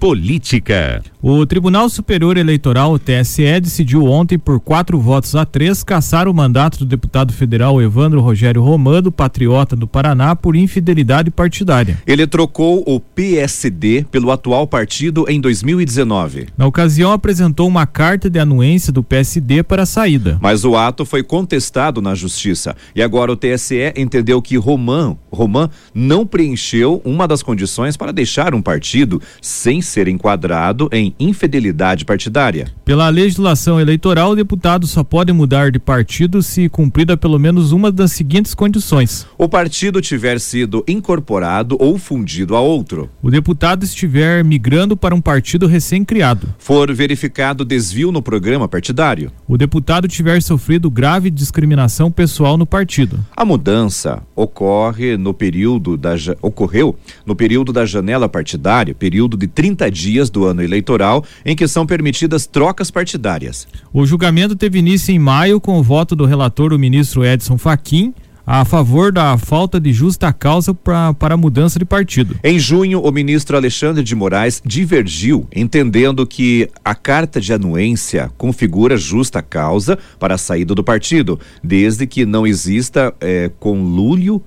Política. O Tribunal Superior Eleitoral, o TSE, decidiu ontem, por quatro votos a três, caçar o mandato do deputado federal Evandro Rogério Romano, patriota do Paraná, por infidelidade partidária. Ele trocou o PSD pelo atual partido em 2019. Na ocasião, apresentou uma carta de anuência do PSD para a saída. Mas o ato foi contestado na Justiça. E agora o TSE entendeu que Roman, Roman não preencheu uma das condições para deixar um partido sem ser enquadrado em infidelidade partidária. Pela legislação eleitoral, o deputado só pode mudar de partido se cumprida pelo menos uma das seguintes condições: o partido tiver sido incorporado ou fundido a outro, o deputado estiver migrando para um partido recém-criado, for verificado desvio no programa partidário, o deputado tiver sofrido grave discriminação pessoal no partido. A mudança ocorre no período da ocorreu no período da janela partidária, período de 30 30 dias do ano eleitoral em que são permitidas trocas partidárias. O julgamento teve início em maio com o voto do relator, o ministro Edson Fachin, a favor da falta de justa causa pra, para a mudança de partido. Em junho, o ministro Alexandre de Moraes divergiu, entendendo que a carta de anuência configura justa causa para a saída do partido, desde que não exista é, conluio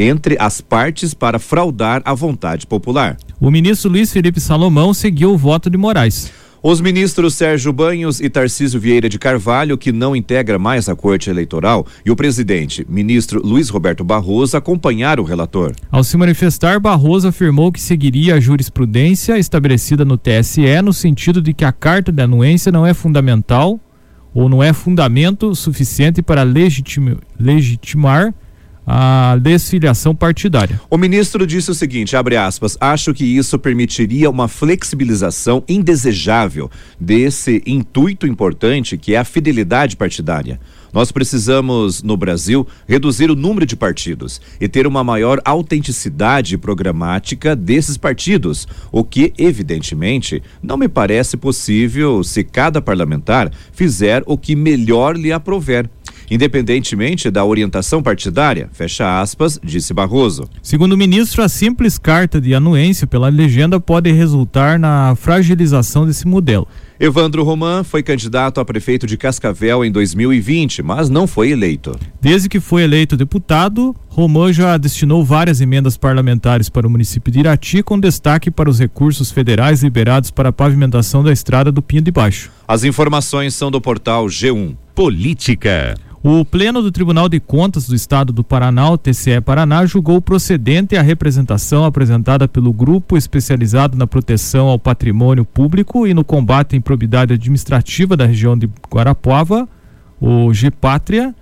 entre as partes para fraudar a vontade popular. O ministro Luiz Felipe Salomão seguiu o voto de Moraes. Os ministros Sérgio Banhos e Tarcísio Vieira de Carvalho, que não integra mais a Corte Eleitoral, e o presidente, ministro Luiz Roberto Barroso, acompanharam o relator. Ao se manifestar, Barroso afirmou que seguiria a jurisprudência estabelecida no TSE no sentido de que a carta de anuência não é fundamental ou não é fundamento suficiente para legitimar a desfiliação partidária. O ministro disse o seguinte, abre aspas, acho que isso permitiria uma flexibilização indesejável desse intuito importante que é a fidelidade partidária. Nós precisamos, no Brasil, reduzir o número de partidos e ter uma maior autenticidade programática desses partidos, o que, evidentemente, não me parece possível se cada parlamentar fizer o que melhor lhe aprover independentemente da orientação partidária, fecha aspas, disse Barroso. Segundo o ministro, a simples carta de anuência pela legenda pode resultar na fragilização desse modelo. Evandro Roman foi candidato a prefeito de Cascavel em 2020, mas não foi eleito. Desde que foi eleito deputado, Roman já destinou várias emendas parlamentares para o município de Irati, com destaque para os recursos federais liberados para a pavimentação da estrada do Pinho de Baixo. As informações são do portal G1. Política. O Pleno do Tribunal de Contas do Estado do Paraná, o TCE Paraná, julgou procedente a representação apresentada pelo grupo especializado na proteção ao patrimônio público e no combate à improbidade administrativa da região de Guarapuava, o GPátria,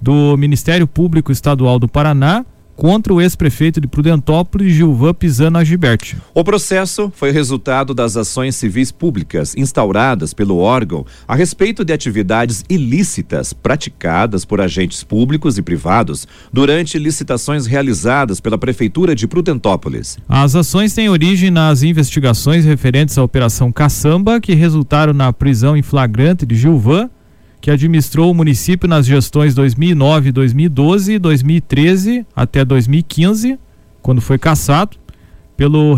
do Ministério Público Estadual do Paraná, contra o ex-prefeito de Prudentópolis, Gilvan Pisano Agiberti. O processo foi resultado das ações civis públicas instauradas pelo órgão a respeito de atividades ilícitas praticadas por agentes públicos e privados durante licitações realizadas pela Prefeitura de Prudentópolis. As ações têm origem nas investigações referentes à Operação Caçamba, que resultaram na prisão em flagrante de Gilvan que administrou o município nas gestões 2009, 2012, 2013 até 2015, quando foi cassado, pelo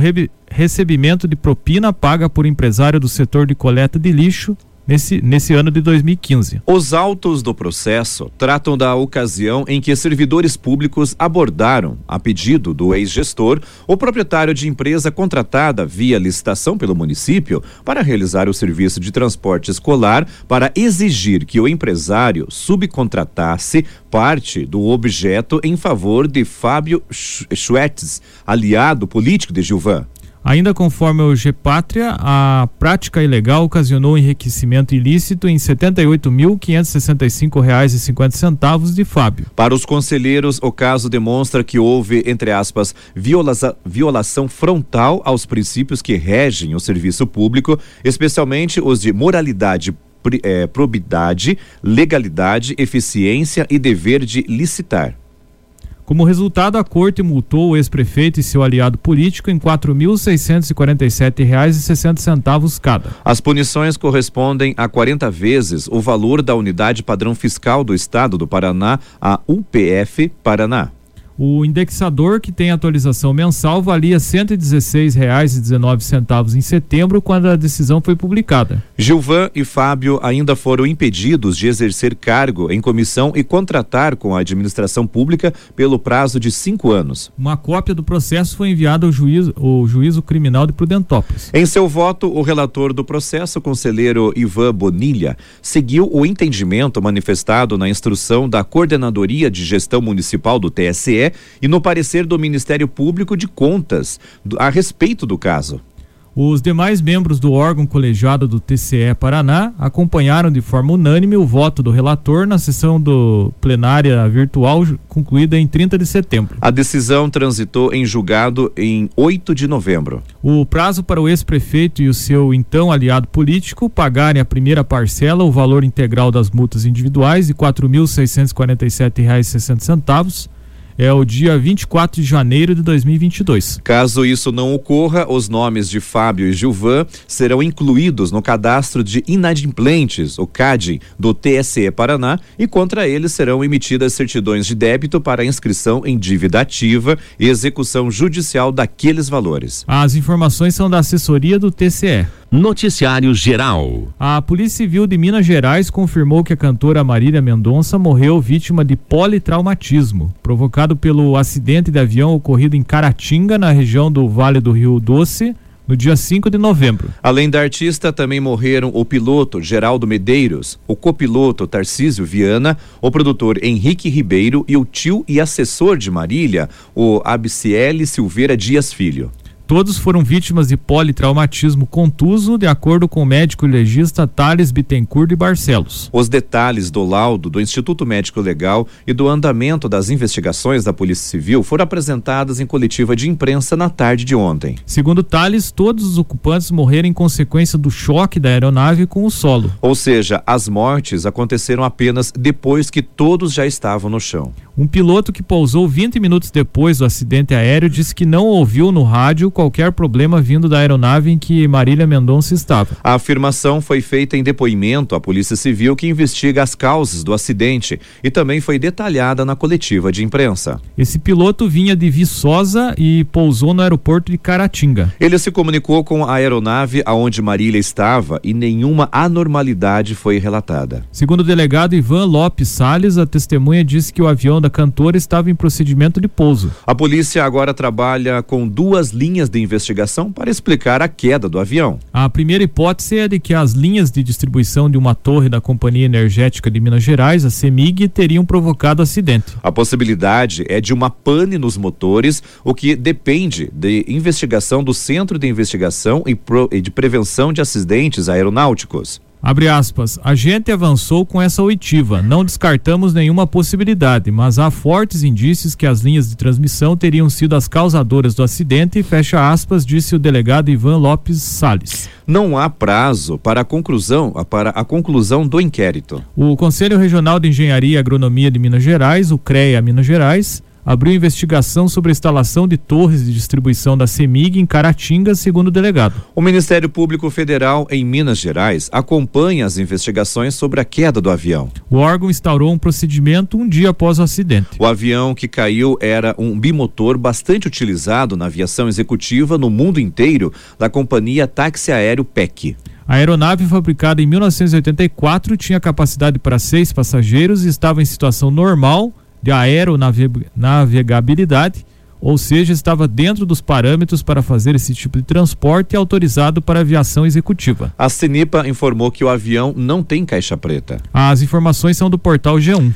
recebimento de propina paga por empresário do setor de coleta de lixo nesse, nesse ano de 2015. Os autos do processo tratam da ocasião em que servidores públicos abordaram, a pedido do ex-gestor, o proprietário de empresa contratada via licitação pelo município para realizar o serviço de transporte escolar para exigir que o empresário subcontratasse parte do objeto em favor de Fábio Schweitz, aliado político de Gilvan. Ainda conforme o Gepátria, a prática ilegal ocasionou enriquecimento ilícito em R$ 78.565,50 de Fábio. Para os conselheiros, o caso demonstra que houve, entre aspas, violação, frontal aos princípios que regem o serviço público, especialmente os de moralidade é, probidade, legalidade, eficiência e dever de licitar. Como resultado, a corte multou o ex-prefeito e seu aliado político em R$ 4.647,60 cada. As punições correspondem a 40 vezes o valor da unidade padrão fiscal do estado do Paraná, a UPF Paraná. O indexador que tem atualização mensal valia R$ 116,19 em setembro, quando a decisão foi publicada. Gilvan e Fábio ainda foram impedidos de exercer cargo em comissão e contratar com a administração pública pelo prazo de cinco anos. Uma cópia do processo foi enviada ao juízo, ao juízo criminal de Prudentópolis. Em seu voto, o relator do processo, o conselheiro Ivan Bonilha, seguiu o entendimento manifestado na instrução da Coordenadoria de Gestão Municipal do TSE e no parecer do Ministério Público de Contas a respeito do caso. Os demais membros do órgão colegiado do TCE Paraná acompanharam de forma unânime o voto do relator na sessão do plenária virtual concluída em 30 de setembro. A decisão transitou em julgado em 8 de novembro. O prazo para o ex-prefeito e o seu então aliado político pagarem a primeira parcela, o valor integral das multas individuais de R$ 4.647,60 é o dia 24 de janeiro de 2022. Caso isso não ocorra, os nomes de Fábio e Gilvan serão incluídos no cadastro de inadimplentes, o CAD, do TSE Paraná, e contra eles serão emitidas certidões de débito para inscrição em dívida ativa e execução judicial daqueles valores. As informações são da assessoria do TCE. Noticiário Geral. A Polícia Civil de Minas Gerais confirmou que a cantora Marília Mendonça morreu vítima de politraumatismo, provocado pelo acidente de avião ocorrido em Caratinga, na região do Vale do Rio Doce, no dia 5 de novembro. Além da artista, também morreram o piloto Geraldo Medeiros, o copiloto Tarcísio Viana, o produtor Henrique Ribeiro e o tio e assessor de Marília, o Abciele Silveira Dias Filho. Todos foram vítimas de politraumatismo contuso, de acordo com o médico legista Thales Bittencourt de Barcelos. Os detalhes do laudo do Instituto Médico Legal e do andamento das investigações da Polícia Civil foram apresentados em coletiva de imprensa na tarde de ontem. Segundo Thales, todos os ocupantes morreram em consequência do choque da aeronave com o solo. Ou seja, as mortes aconteceram apenas depois que todos já estavam no chão. Um piloto que pousou 20 minutos depois do acidente aéreo disse que não ouviu no rádio qualquer problema vindo da aeronave em que Marília Mendonça estava. A afirmação foi feita em depoimento à Polícia Civil que investiga as causas do acidente e também foi detalhada na coletiva de imprensa. Esse piloto vinha de Viçosa e pousou no aeroporto de Caratinga. Ele se comunicou com a aeronave aonde Marília estava e nenhuma anormalidade foi relatada. Segundo o delegado Ivan Lopes Sales, a testemunha disse que o avião da cantora estava em procedimento de pouso. A polícia agora trabalha com duas linhas de investigação para explicar a queda do avião. A primeira hipótese é de que as linhas de distribuição de uma torre da Companhia Energética de Minas Gerais, a CEMIG, teriam provocado acidente. A possibilidade é de uma pane nos motores, o que depende de investigação do Centro de Investigação e de Prevenção de Acidentes Aeronáuticos. Abre aspas, a gente avançou com essa oitiva, não descartamos nenhuma possibilidade, mas há fortes indícios que as linhas de transmissão teriam sido as causadoras do acidente, fecha aspas, disse o delegado Ivan Lopes Sales. Não há prazo para a conclusão, para a conclusão do inquérito. O Conselho Regional de Engenharia e Agronomia de Minas Gerais, o CREA Minas Gerais, abriu investigação sobre a instalação de torres de distribuição da CEMIG em Caratinga, segundo o delegado. O Ministério Público Federal em Minas Gerais acompanha as investigações sobre a queda do avião. O órgão instaurou um procedimento um dia após o acidente. O avião que caiu era um bimotor bastante utilizado na aviação executiva no mundo inteiro da companhia táxi aéreo PEC. A aeronave, fabricada em 1984, tinha capacidade para seis passageiros e estava em situação normal de aeronavegabilidade, ou seja, estava dentro dos parâmetros para fazer esse tipo de transporte e autorizado para aviação executiva. A Cenipa informou que o avião não tem caixa preta. As informações são do portal G1.